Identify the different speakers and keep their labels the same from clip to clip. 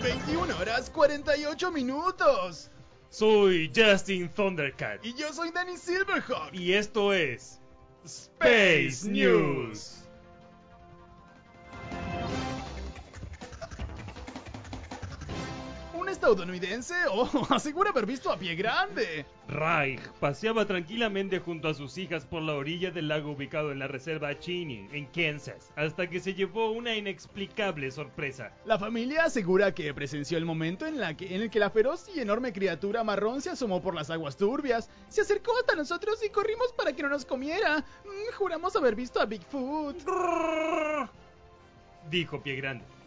Speaker 1: 21 horas 48 minutos.
Speaker 2: Soy Justin Thundercat.
Speaker 1: Y yo soy Danny Silverhawk.
Speaker 2: Y esto es Space News.
Speaker 1: Estadounidense oh, asegura haber visto a pie grande.
Speaker 2: Reich paseaba tranquilamente junto a sus hijas por la orilla del lago ubicado en la reserva Cheney, en Kansas, hasta que se llevó una inexplicable sorpresa.
Speaker 1: La familia asegura que presenció el momento en, la que, en el que la feroz y enorme criatura marrón se asomó por las aguas turbias, se acercó hasta nosotros y corrimos para que no nos comiera. Mm, juramos haber visto a Bigfoot.
Speaker 2: Dijo Pie Grande.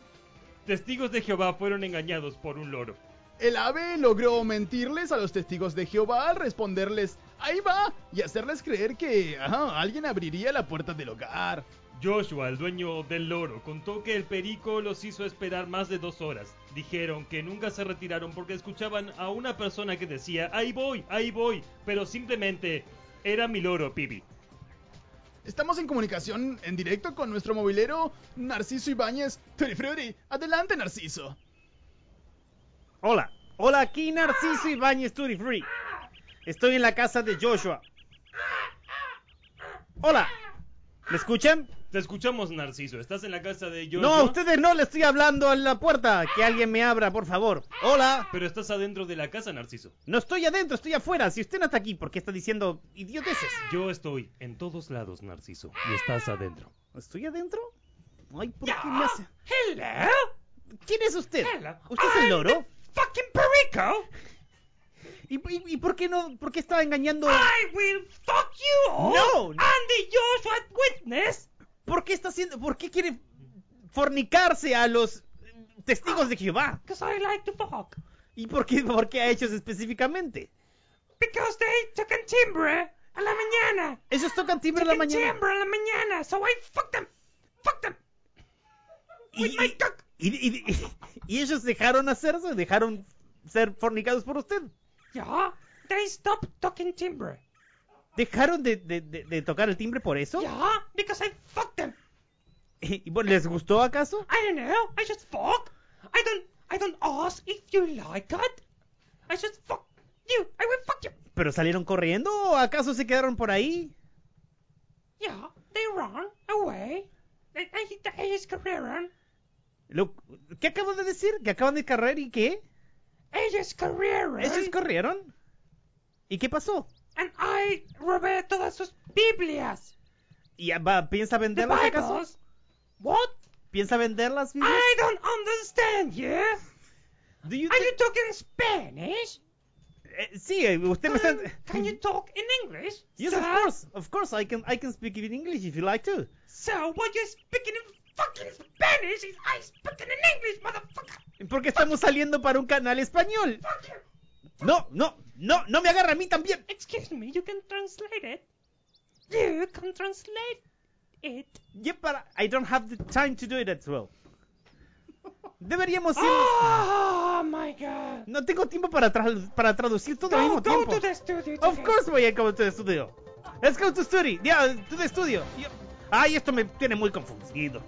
Speaker 2: Testigos de Jehová fueron engañados por un loro.
Speaker 1: El ave logró mentirles a los testigos de Jehová al responderles, ahí va, y hacerles creer que ajá, alguien abriría la puerta del hogar.
Speaker 2: Joshua, el dueño del loro, contó que el perico los hizo esperar más de dos horas. Dijeron que nunca se retiraron porque escuchaban a una persona que decía, ahí voy, ahí voy, pero simplemente era mi loro, Pibi.
Speaker 1: Estamos en comunicación en directo con nuestro movilero Narciso Ibáñez. Tutti Frutti, adelante Narciso.
Speaker 3: Hola, hola, aquí Narciso Ibáñez Tutti Free. Estoy en la casa de Joshua. Hola, ¿me escuchan?
Speaker 2: Te escuchamos, Narciso. ¿Estás en la casa de Joshua?
Speaker 3: No, a ustedes no le estoy hablando a la puerta. Que alguien me abra, por favor. Hola.
Speaker 2: Pero estás adentro de la casa, Narciso.
Speaker 3: No estoy adentro, estoy afuera. Si usted no está aquí, ¿por qué está diciendo idioteces?
Speaker 2: Yo estoy en todos lados, Narciso. Y estás adentro.
Speaker 3: ¿Estoy adentro? Ay, ¿por qué me hace?
Speaker 4: Hello.
Speaker 3: ¿Quién es usted?
Speaker 4: Hello.
Speaker 3: ¿Usted es el loro?
Speaker 4: fucking perico.
Speaker 3: ¿Y, y, y por qué no? ¿Por qué estaba engañando?
Speaker 4: I will fuck you all.
Speaker 3: No.
Speaker 4: And the Joshua witness.
Speaker 3: ¿Por qué está haciendo? ¿Por qué quiere fornicarse a los testigos de Jehová?
Speaker 4: Because I like to fuck.
Speaker 3: ¿Y por qué, por qué ha hecho eso específicamente?
Speaker 4: Because they took a timbre a la mañana.
Speaker 3: Ellos tocan timbre a la
Speaker 4: a
Speaker 3: mañana.
Speaker 4: timbre a la mañana. So I fucked them. Fuck them.
Speaker 3: Y,
Speaker 4: with my cock.
Speaker 3: y- y- y- y ellos dejaron hacerse, dejaron ser fornicados por usted.
Speaker 4: Yeah. They stopped talking timbre.
Speaker 3: ¿Dejaron de, de- de- de tocar el timbre por eso?
Speaker 4: Yeah. Because I fucked them.
Speaker 3: ¿Y bueno, les gustó acaso?
Speaker 4: I don't know. I just fuck. I don't. I don't ask if you like it. I just fuck you. I will fuck you.
Speaker 3: ¿Pero salieron corriendo o acaso se quedaron por ahí?
Speaker 4: Yeah, they run away. They, they, they.
Speaker 3: Lo- ¿Qué acabo de decir? ¿Que acaban de correr y qué?
Speaker 4: Ellos career.
Speaker 3: ¿Ellos corrieron? ¿Y qué pasó?
Speaker 4: And I robé todas sus Biblias.
Speaker 3: ¿Y ya va, piensa
Speaker 4: The
Speaker 3: venderlas acaso?
Speaker 4: Bibles. What?
Speaker 3: ¿Piensa venderlas? Biblias?
Speaker 4: I don't understand you.
Speaker 3: Do you
Speaker 4: Are you talking Spanish?
Speaker 3: Eh, sí, eh, usted me está...
Speaker 4: Can, you talk in English?
Speaker 3: Yes,
Speaker 4: sir?
Speaker 3: of course. Of course, I can I can speak in English if you like to.
Speaker 4: So what you're speaking in fucking Spanish is I speaking in English, motherfucker.
Speaker 3: Porque estamos saliendo para un canal español.
Speaker 4: Fuck you.
Speaker 3: No, no, no, no me agarra a mí también.
Speaker 4: Excuse me, you can translate it. You can translate it.
Speaker 3: Yeah, but I don't have the time to do it as well. Deberíamos ir...
Speaker 4: Oh my god.
Speaker 3: No tengo tiempo para, tra- para traducir todo al mismo
Speaker 4: go
Speaker 3: tiempo.
Speaker 4: to the studio.
Speaker 3: Of course voy a go to the studio. Let's go to study. Yeah, to the studio. Ay, esto me tiene muy confundido.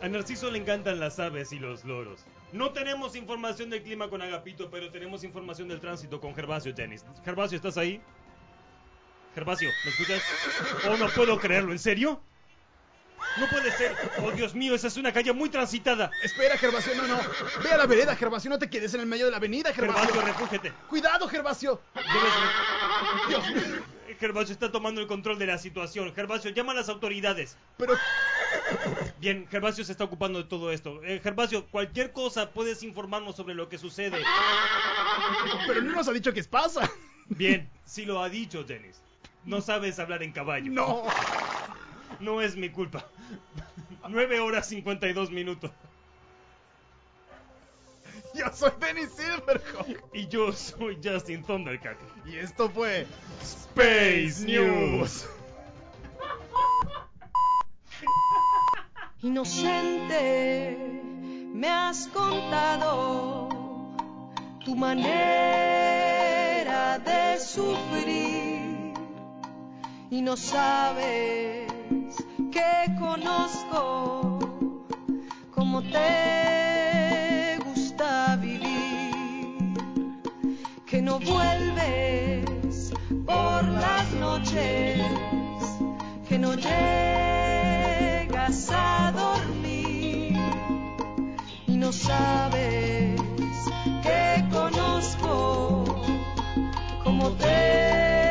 Speaker 2: A Narciso le encantan las aves y los loros. No tenemos información del clima con Agapito, pero tenemos información del tránsito con Gervasio Janis. Gervasio, ¿estás ahí? Gervasio, ¿me escuchas? Oh, no puedo creerlo, ¿en serio? No puede ser. Oh, Dios mío, esa es una calle muy transitada.
Speaker 1: Espera, Gervasio, no, no. Ve a la vereda, Gervasio, no te quedes en el medio de la avenida, Gervasio.
Speaker 2: Gervasio, refúgete.
Speaker 1: Cuidado, Gervasio.
Speaker 2: Debes-
Speaker 1: Dios mío.
Speaker 2: Gervasio está tomando el control de la situación. Gervasio, llama a las autoridades.
Speaker 1: Pero,
Speaker 2: Bien, Gervasio se está ocupando de todo esto. Eh, Gervasio, cualquier cosa puedes informarnos sobre lo que sucede.
Speaker 1: pero no nos ha dicho qué pasa.
Speaker 2: Bien, sí lo ha dicho, Jennings. No sabes hablar en caballo.
Speaker 1: No.
Speaker 2: No es mi culpa. 9 horas 52 minutos.
Speaker 1: Yo soy Dennis Silverhawk.
Speaker 2: Y yo soy Justin Thundercat.
Speaker 1: Y esto fue Space News.
Speaker 5: Inocente, me has contado tu manera de sufrir y no sabes que conozco cómo te gusta vivir, que no vuelves por las noches, que no llegas a dormir y no sabes que conozco cómo te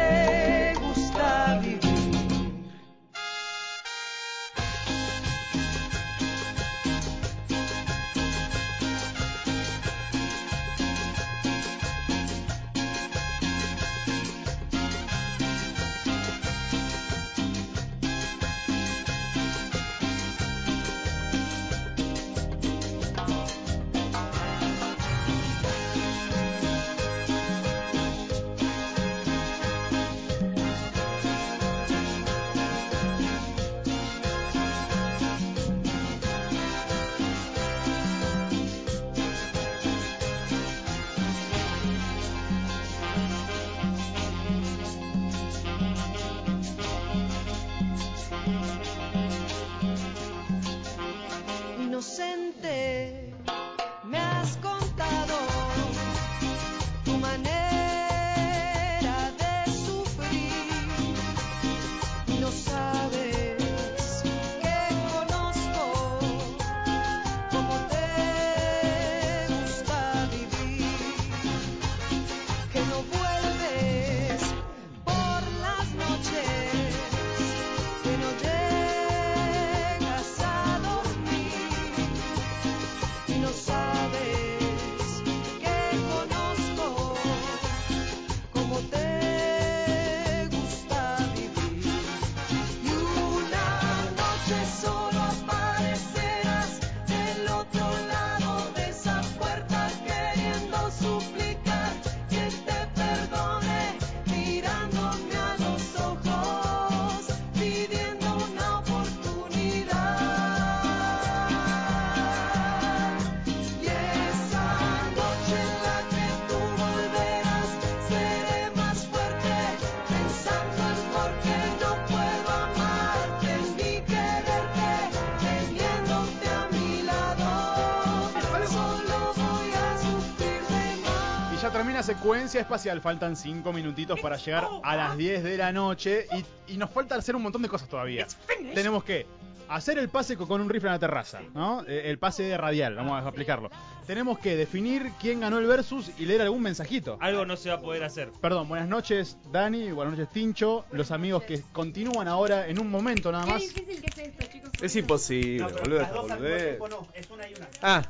Speaker 1: termina secuencia espacial. Faltan 5 minutitos para llegar a las 10 de la noche. Y, y nos falta hacer un montón de cosas todavía. Tenemos que hacer el pase co- con un rifle en la terraza, ¿no? Eh, El pase radial, vamos a explicarlo. Tenemos que definir quién ganó el versus y leer algún mensajito.
Speaker 2: Algo no se va a poder hacer.
Speaker 1: Perdón, buenas noches Dani, buenas noches Tincho, los amigos que continúan ahora en un momento nada
Speaker 6: Qué
Speaker 1: más.
Speaker 6: difícil que es esto, chicos.
Speaker 7: Es imposible, boludo.
Speaker 3: las dos al mismo
Speaker 7: boludez.
Speaker 3: tiempo no, es una y una.
Speaker 7: Ah,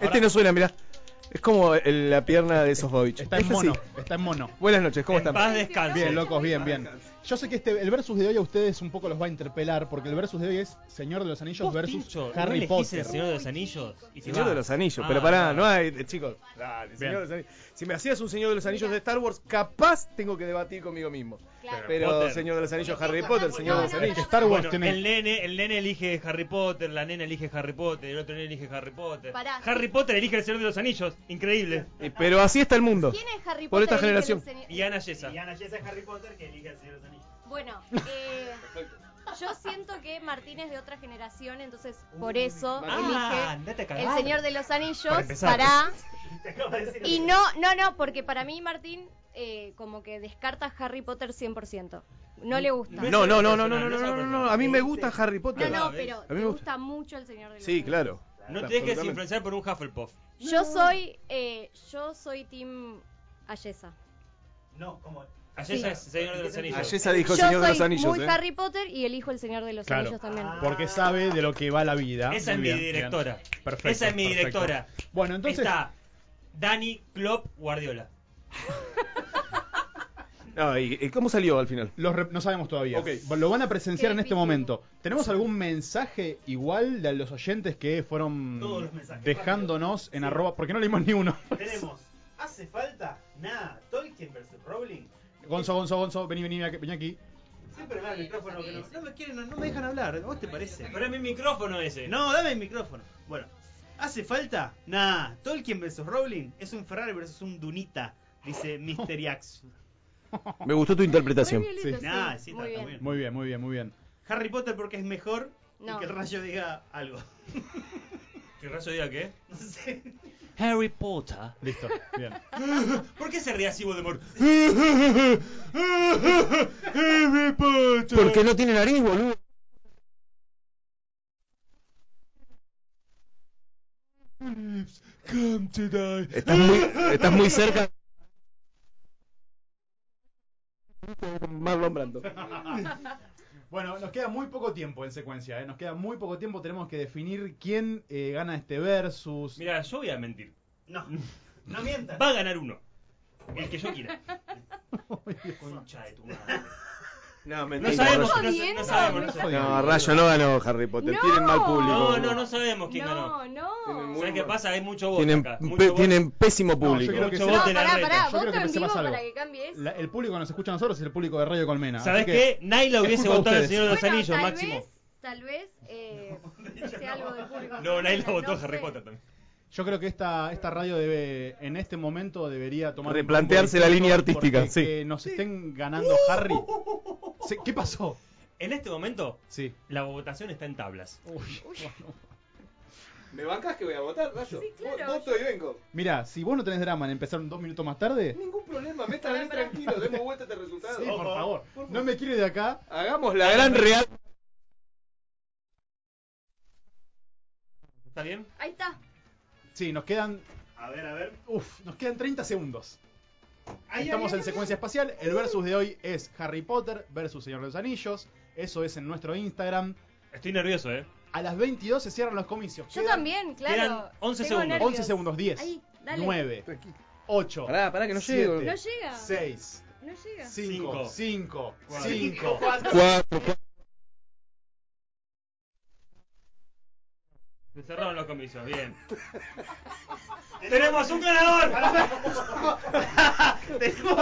Speaker 7: este no suena, mirá. Es como el- la pierna de Sofovich.
Speaker 1: Está en mono, está en mono.
Speaker 7: Buenas noches, ¿cómo
Speaker 2: en
Speaker 7: están?
Speaker 2: paz descanse.
Speaker 1: Bien, locos, bien, bien. Yo sé que este, el versus de hoy a ustedes un poco los va a interpelar, porque el versus de hoy es Señor de los Anillos versus
Speaker 2: Tincho, ¿no
Speaker 1: Harry
Speaker 2: elegís
Speaker 1: Potter.
Speaker 2: el Señor de los Anillos? Y se
Speaker 7: Señor
Speaker 2: va.
Speaker 7: de los Anillos,
Speaker 2: Ah,
Speaker 7: pero pará,
Speaker 2: no.
Speaker 7: no hay, eh, chicos. Dale,
Speaker 1: Bien.
Speaker 7: Señor de los Anillos. Si me hacías un Señor de los Anillos de Star Wars, capaz tengo que debatir conmigo mismo.
Speaker 6: Claro.
Speaker 7: Pero
Speaker 2: Potter.
Speaker 7: Señor de los Anillos, Harry Potter, Señor de los
Speaker 6: No, no,
Speaker 7: Anillos.
Speaker 6: no,
Speaker 1: Star Wars
Speaker 2: Bueno,
Speaker 1: tiene...
Speaker 2: el nene, el nene elige Harry Potter, la nena elige Harry Potter, el otro nene elige Harry Potter.
Speaker 6: Pará.
Speaker 2: Harry Potter elige el Señor de los Anillos, increíble.
Speaker 7: Eh, Pero así está el mundo.
Speaker 6: ¿Quién es Harry Potter?
Speaker 7: Por esta
Speaker 6: el
Speaker 7: generación.
Speaker 2: Y Ana Yesa.
Speaker 3: Y Ana Jess es Harry Potter que elige al Señor de los Anillos.
Speaker 6: Bueno, eh, yo siento que Martín es de otra generación, entonces por eso
Speaker 2: Ah,
Speaker 6: elige El. Señor de los Anillos
Speaker 2: Para.
Speaker 6: Y no, no, no, porque para mí Martín eh, como que descarta Harry Potter 100%. No le gusta.
Speaker 7: No, no, no, no, no, no, no, no, no,
Speaker 2: personal.
Speaker 7: A mí me gusta Harry
Speaker 6: No,
Speaker 7: Potter.
Speaker 6: no,
Speaker 2: ¿ves?
Speaker 6: pero
Speaker 7: A mí
Speaker 6: te
Speaker 7: me
Speaker 6: gusta mucho El Señor de los
Speaker 7: Sí,
Speaker 6: Anillos.
Speaker 7: claro.
Speaker 2: No te dejes influenciar por un Hufflepuff.
Speaker 6: Yo soy, eh, yo soy Team Ayesa.
Speaker 3: No, como.
Speaker 2: Ayesa
Speaker 6: Sí.
Speaker 2: es Señor de los Anillos.
Speaker 7: Ayesa dijo
Speaker 6: Yo
Speaker 7: Señor de los
Speaker 6: soy
Speaker 7: Anillos,
Speaker 6: muy
Speaker 7: ¿eh?
Speaker 6: Harry Potter y elijo El Señor de los
Speaker 1: Claro.
Speaker 6: Anillos también.
Speaker 1: Porque sabe de lo que va la vida.
Speaker 2: Esa es mi
Speaker 1: bien.
Speaker 2: directora.
Speaker 1: Perfecto,
Speaker 2: Esa es mi
Speaker 1: perfecto.
Speaker 2: directora.
Speaker 1: Bueno, entonces...
Speaker 2: Está Dani Klopp Guardiola.
Speaker 7: No, ¿y, y cómo salió al final?
Speaker 1: Los no sabemos todavía.
Speaker 7: Ok.
Speaker 1: Lo van a presenciar
Speaker 6: Qué
Speaker 1: en este
Speaker 6: difícil.
Speaker 1: momento. ¿Tenemos algún mensaje igual de los oyentes que fueron
Speaker 3: Todos los mensajes,
Speaker 1: dejándonos en
Speaker 3: Sí.
Speaker 1: arroba? Porque no leímos ni uno.
Speaker 3: Tenemos. ¿Hace falta? Nada. Tolkien versus Rowling.
Speaker 1: Gonzo, Gonzo, Gonzo, vení, vení, vení aquí.
Speaker 3: Siempre me da el micrófono que no. No me quieren, no me dejan hablar. ¿A vos te parece?
Speaker 2: Pero es mi micrófono ese.
Speaker 3: No, dame el micrófono. Bueno, ¿hace falta? Nah, Tolkien versus Rowling es un Ferrari versus un Dunita, dice Mr. Ax.
Speaker 7: Me gustó tu interpretación.
Speaker 6: Muy violento,
Speaker 1: Sí.
Speaker 6: sí.
Speaker 3: Nah, sí, está-
Speaker 6: muy
Speaker 3: está
Speaker 6: bien.
Speaker 3: bien.
Speaker 1: Muy bien, muy bien, muy bien.
Speaker 3: Harry Potter porque es mejor y que el rayo diga algo.
Speaker 2: ¿Que Rayo diga qué?
Speaker 3: No sé.
Speaker 2: Harry Potter.
Speaker 1: Listo, bien.
Speaker 2: ¿Por qué se ríe así Voldemort? Harry Potter.
Speaker 7: Porque no tiene nariz, boludo.
Speaker 2: Come to die.
Speaker 7: Estás muy, estás muy cerca. Marlon Brando.
Speaker 1: Bueno, nos queda muy poco tiempo en secuencia, ¿eh? Nos queda muy poco tiempo. Tenemos que definir quién eh, gana este versus.
Speaker 2: Mira, yo voy a mentir.
Speaker 3: No, no mientas.
Speaker 2: Va a ganar uno. El que yo quiera. Concha de tu madre.
Speaker 7: No,
Speaker 2: No sabemos, no,
Speaker 6: Jodiendo,
Speaker 2: no sabemos, no sabemos.
Speaker 7: No, Rayo no ganó Harry Potter.
Speaker 6: No.
Speaker 7: Tienen mal público.
Speaker 2: No, no, no sabemos quién ganó.
Speaker 6: No, no.
Speaker 2: ¿Sabes qué pasa? Hay mucho voto
Speaker 7: Tienen,
Speaker 2: acá. Mucho
Speaker 7: tienen pésimo
Speaker 1: yo
Speaker 7: público.
Speaker 1: creo que
Speaker 2: Mucho
Speaker 1: sí.
Speaker 2: voto
Speaker 6: No,
Speaker 2: de la
Speaker 6: pará, pará.
Speaker 1: Yo
Speaker 6: Voto
Speaker 1: que
Speaker 6: para cambie eso.
Speaker 1: La- el público que nos escucha a nosotros es el público de Radio Colmena.
Speaker 2: ¿Sabes
Speaker 1: así que-
Speaker 2: qué? Naila
Speaker 1: es
Speaker 2: hubiese votado al. Señor de los
Speaker 6: Bueno,
Speaker 2: Anillos,
Speaker 6: tal
Speaker 2: máximo.
Speaker 6: Vez, tal vez eh, sea algo del público.
Speaker 2: No, Naila votó a
Speaker 6: No
Speaker 2: Harry. Potter también.
Speaker 1: Yo creo que esta, esta radio debe, en este momento debería tomar un
Speaker 7: Replantearse la línea artística,
Speaker 1: porque
Speaker 7: sí.
Speaker 1: Que nos estén ganando Harry. Sí, ¿Qué pasó?
Speaker 2: En este momento,
Speaker 1: Sí.
Speaker 2: la votación está en tablas.
Speaker 1: Uy, bueno.
Speaker 7: ¿Me bancas que voy a votar, Rayo?
Speaker 6: Sí, claro.
Speaker 7: Voto y vengo.
Speaker 1: Mira, si vos no tenés drama en empezar dos minutos más tarde,
Speaker 7: Ningún problema, métale
Speaker 6: Pará, pará.
Speaker 7: tranquilo, demos vuelta este resultado.
Speaker 1: sí, por favor. No me quiere de acá.
Speaker 7: Hagamos la gran real.
Speaker 2: ¿Está bien?
Speaker 6: Ahí está.
Speaker 1: Sí, nos quedan.
Speaker 3: A ver, a ver.
Speaker 1: Uf, nos quedan 30 segundos. Estamos en secuencia espacial. El uh-huh. versus de hoy es Harry Potter versus Señor de los Anillos. Eso es en nuestro Instagram.
Speaker 2: Estoy nervioso, eh.
Speaker 1: A las 22 se cierran los comicios.
Speaker 6: Yo también, claro.
Speaker 2: Quedan 11 segundos.
Speaker 6: Nervios.
Speaker 1: 11 segundos, 10.
Speaker 6: Ahí, dale.
Speaker 1: 8.
Speaker 7: Pará, pará, que no llego.
Speaker 6: No llega.
Speaker 1: 6.
Speaker 6: No llega.
Speaker 1: 5, 5, 4,
Speaker 7: 4, 4.
Speaker 2: Se cerraron los comicios, bien. ¡Tenemos un ganador!
Speaker 3: Tengo,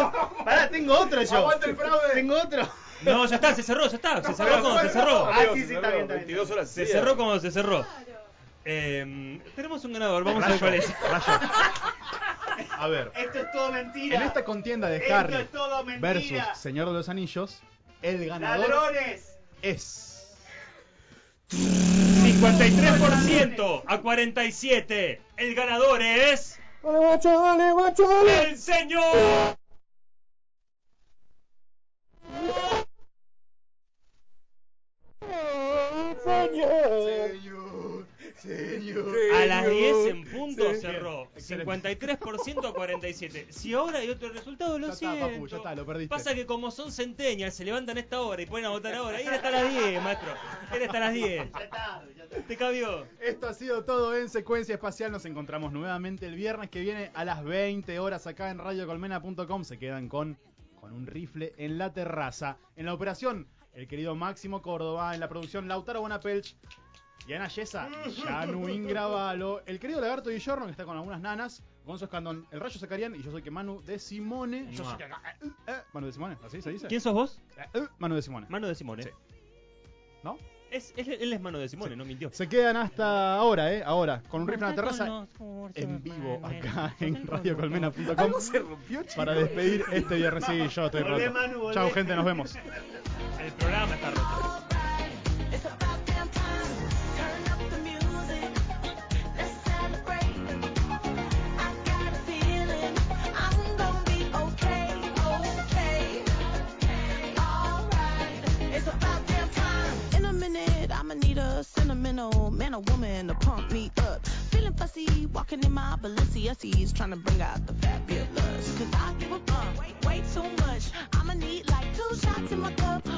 Speaker 3: pará, tengo otro yo.
Speaker 1: Aguanta el fraude.
Speaker 3: Tengo otro.
Speaker 2: No, ya está, se cerró, ya está. Se cerró cuando se cerró.
Speaker 3: Ah, sí, sí, está bien, está bien.
Speaker 7: 22 horas.
Speaker 2: Se cerró cuando se cerró. Eh, tenemos un ganador, vamos a ver cuál es.
Speaker 1: A ver,
Speaker 3: Esto es todo mentira.
Speaker 1: en esta contienda de
Speaker 3: Esto
Speaker 1: Harry
Speaker 3: es todo mentira.
Speaker 1: versus Señor de los Anillos, el ganador
Speaker 3: Ladrones.
Speaker 1: es.
Speaker 2: 53% a 47. El ganador es. El señor.
Speaker 1: Señor, señor.
Speaker 2: A las 10 en punto cerró.
Speaker 1: Excelente.
Speaker 2: 53% a 47. Si ahora hay otro resultado, lo
Speaker 1: Ya está,
Speaker 2: siento.
Speaker 1: papu, ya está, lo perdiste.
Speaker 2: Pasa que como son centenias, se levantan a esta hora y a votar ahora. Era hasta las 10, maestro. Era hasta las 10.
Speaker 3: Ya está, ya está.
Speaker 2: Te cabió.
Speaker 1: Esto ha sido todo en Secuencia Espacial. Nos encontramos nuevamente el viernes que viene a las 20 horas acá en radiocolmena.com. Se quedan con, con un rifle en la terraza. En la operación, el querido Máximo Córdoba. En la producción, Lautaro Bonapelch. Diana Yesa, Yanu Ingravalo, el querido Lagarto Di Giorno, que está con algunas nanas, Gonzo Escandón, el Rayo Zacarián y yo soy que Manu de Simone. Yo soy que acá, eh, eh, Manu de Simone, ¿así se dice?
Speaker 2: ¿Quién sos vos?
Speaker 1: Eh, eh, Manu de Simone.
Speaker 2: Mano de Simone.
Speaker 1: Sí. ¿No?
Speaker 2: Es, él, él es mano de Simone, no mintió.
Speaker 1: Se quedan hasta ahora, ¿eh? Ahora, con un rifle en la terraza en vivo acá en radiocolmena.com
Speaker 7: Se rompió, chico.
Speaker 1: para despedir este viernes. Sí, yo estoy
Speaker 3: Volvé,
Speaker 1: roto.
Speaker 3: Manu, volvé.
Speaker 1: Chao, gente, nos vemos.
Speaker 2: El programa está roto.
Speaker 5: A sentimental man or woman to pump me up. Feeling fussy, walking in my Balenciennes, trying to bring out the fabulous. Cause I give a fuck way, way too much. I'ma need like two shots in my cup.